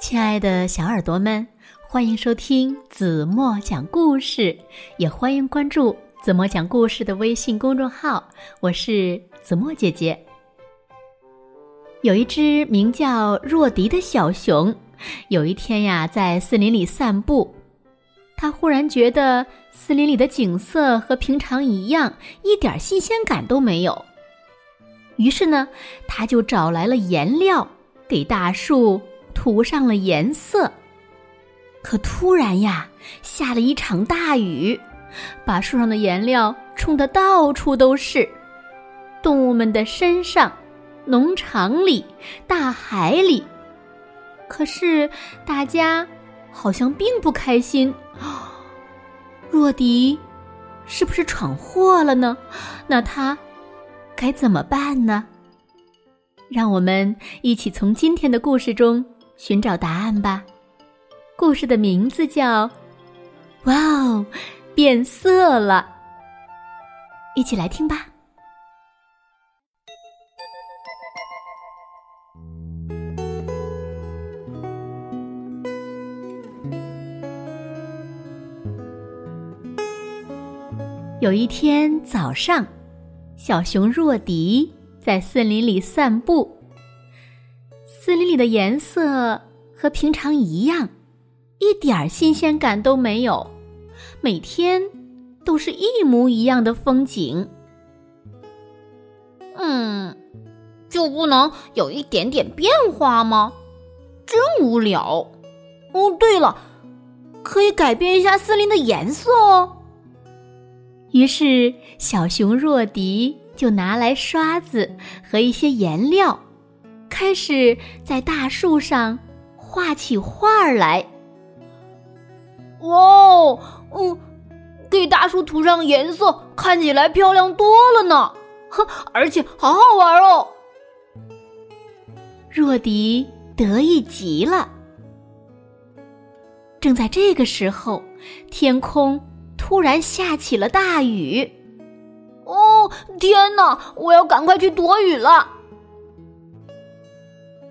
亲爱的小耳朵们，欢迎收听子墨讲故事，也欢迎关注子墨讲故事的微信公众号。我是子墨姐姐。有一只名叫若迪的小熊，有一天呀，在森林里散步，他忽然觉得森林里的景色和平常一样，一点新鲜感都没有。于是呢，他就找来了颜料，给大树。涂上了颜色，可突然呀，下了一场大雨，把树上的颜料冲得到处都是。动物们的身上、农场里、大海里，可是大家好像并不开心。若迪是不是闯祸了呢？那他该怎么办呢？让我们一起从今天的故事中。寻找答案吧。故事的名字叫《哇哦，变色了》。一起来听吧。有一天早上，小熊若迪在森林里散步。森林里的颜色和平常一样，一点儿新鲜感都没有。每天都是一模一样的风景。嗯，就不能有一点点变化吗？真无聊。哦，对了，可以改变一下森林的颜色哦。于是，小熊若迪就拿来刷子和一些颜料。开始在大树上画起画来。哇哦，嗯，给大树涂上颜色，看起来漂亮多了呢。哼，而且好好玩哦。若迪得意极了。正在这个时候，天空突然下起了大雨。哦，天哪！我要赶快去躲雨了。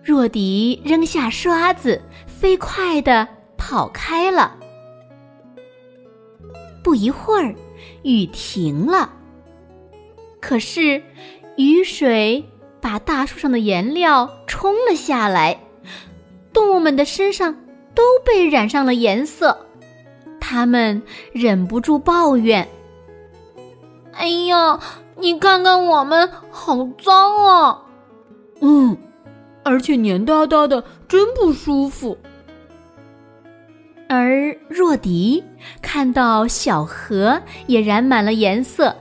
若迪扔下刷子，飞快地跑开了。不一会儿，雨停了。可是，雨水把大树上的颜料冲了下来，动物们的身上都被染上了颜色。他们忍不住抱怨：“哎呀，你看看我们，好脏啊！”嗯。而且黏哒哒的，真不舒服。而若迪看到小河也染满了颜色，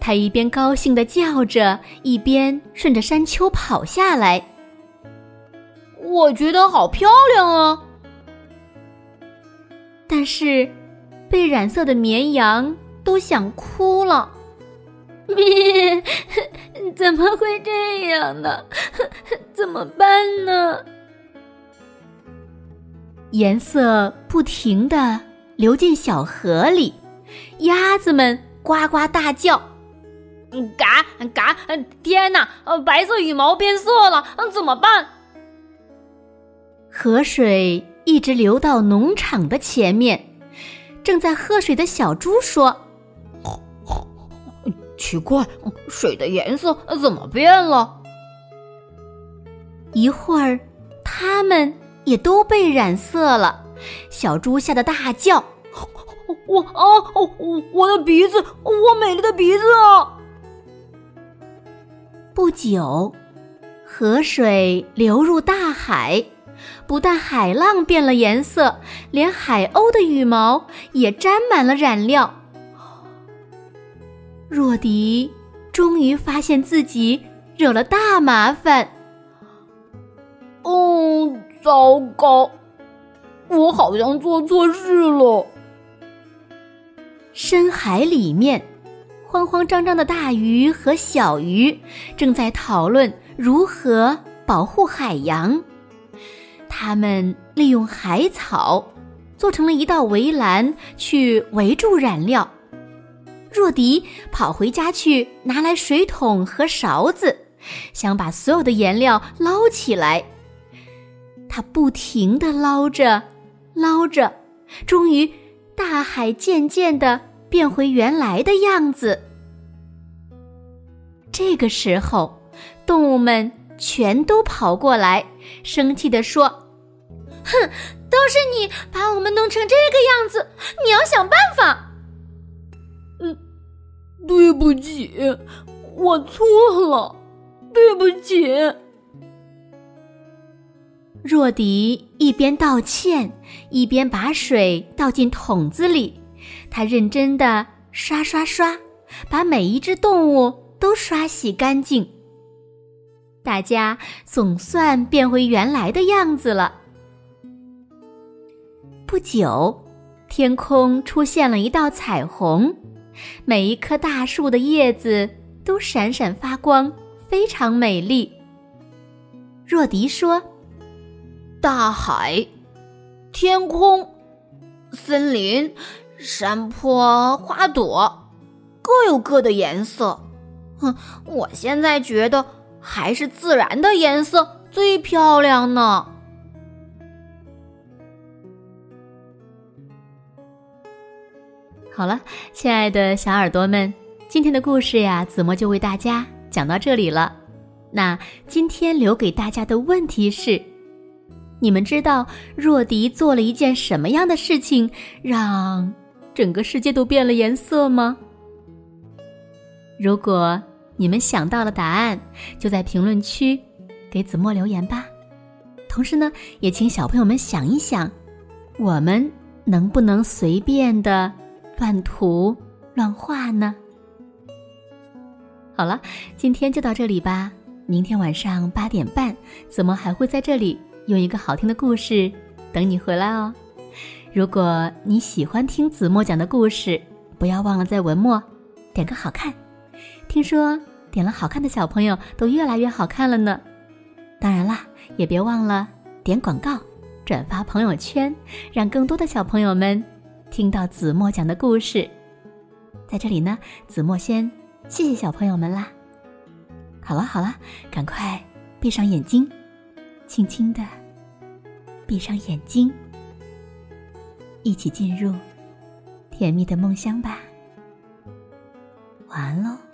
他一边高兴的叫着，一边顺着山丘跑下来。我觉得好漂亮啊！但是，被染色的绵羊都想哭了。咪，怎么会这样呢？怎么办呢？颜色不停的流进小河里，鸭子们呱呱大叫：“嘎嘎！天哪，白色羽毛变色了，怎么办？”河水一直流到农场的前面，正在喝水的小猪说。奇怪，水的颜色怎么变了？一会儿，它们也都被染色了。小猪吓得大叫：“我啊，我我的鼻子，我美丽的鼻子啊！”不久，河水流入大海，不但海浪变了颜色，连海鸥的羽毛也沾满了染料。若迪终于发现自己惹了大麻烦。哦，糟糕！我好像做错事了。深海里面，慌慌张张的大鱼和小鱼正在讨论如何保护海洋。他们利用海草做成了一道围栏，去围住染料。若迪跑回家去，拿来水桶和勺子，想把所有的颜料捞起来。他不停的捞着，捞着，终于，大海渐渐的变回原来的样子。这个时候，动物们全都跑过来，生气地说：“哼，都是你把我们弄成这个样子，你要想办法。”嗯，对不起，我错了，对不起。若迪一边道歉，一边把水倒进桶子里。他认真的刷刷刷，把每一只动物都刷洗干净。大家总算变回原来的样子了。不久，天空出现了一道彩虹，每一棵大树的叶子都闪闪发光，非常美丽。若迪说。大海、天空、森林、山坡、花朵，各有各的颜色。哼，我现在觉得还是自然的颜色最漂亮呢。好了，亲爱的小耳朵们，今天的故事呀，子墨就为大家讲到这里了。那今天留给大家的问题是。你们知道若迪做了一件什么样的事情，让整个世界都变了颜色吗？如果你们想到了答案，就在评论区给子墨留言吧。同时呢，也请小朋友们想一想，我们能不能随便的乱涂乱画呢？好了，今天就到这里吧。明天晚上八点半，子墨还会在这里。用一个好听的故事等你回来哦。如果你喜欢听子墨讲的故事，不要忘了在文末点个好看。听说点了好看的小朋友都越来越好看了呢。当然啦，也别忘了点广告、转发朋友圈，让更多的小朋友们听到子墨讲的故事。在这里呢，子墨先谢谢小朋友们啦。好了好了，赶快闭上眼睛。轻轻的闭上眼睛，一起进入甜蜜的梦乡吧。晚安喽。